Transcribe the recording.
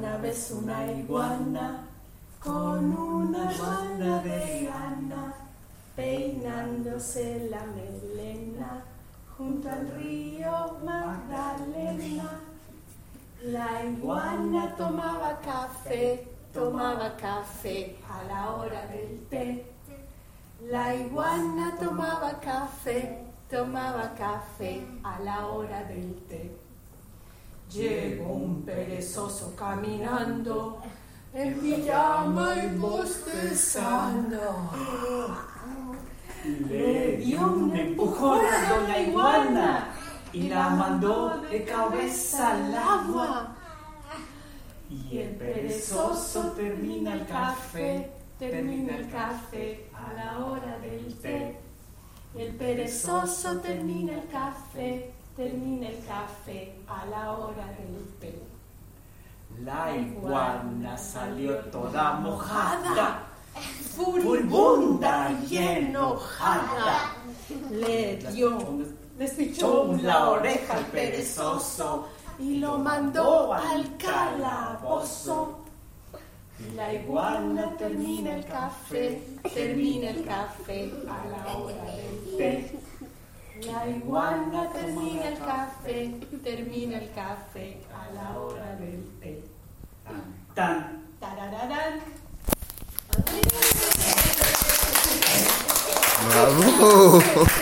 vez una iguana con una mano de lana, peinándose la melena junto al río Magdalena. La iguana tomaba café, tomaba café a la hora del té. La iguana tomaba café, tomaba café a la hora del té. Un perezoso caminando en pijama y bostezando. Le dio un empujón a doña iguana y la mandó de cabeza al agua. Y el perezoso termina el café, termina el café a la hora del té. El perezoso termina el café, termina el café a la hora del té. La iguana salió toda mojada, furibunda y enojada. Le dio, le espichó la oreja al perezoso y lo mandó al calabozo. La iguana termina el café, termina el café a la hora. La iguana termina el café, termina el café a la hora del té. Tan, tarararán. Bravo.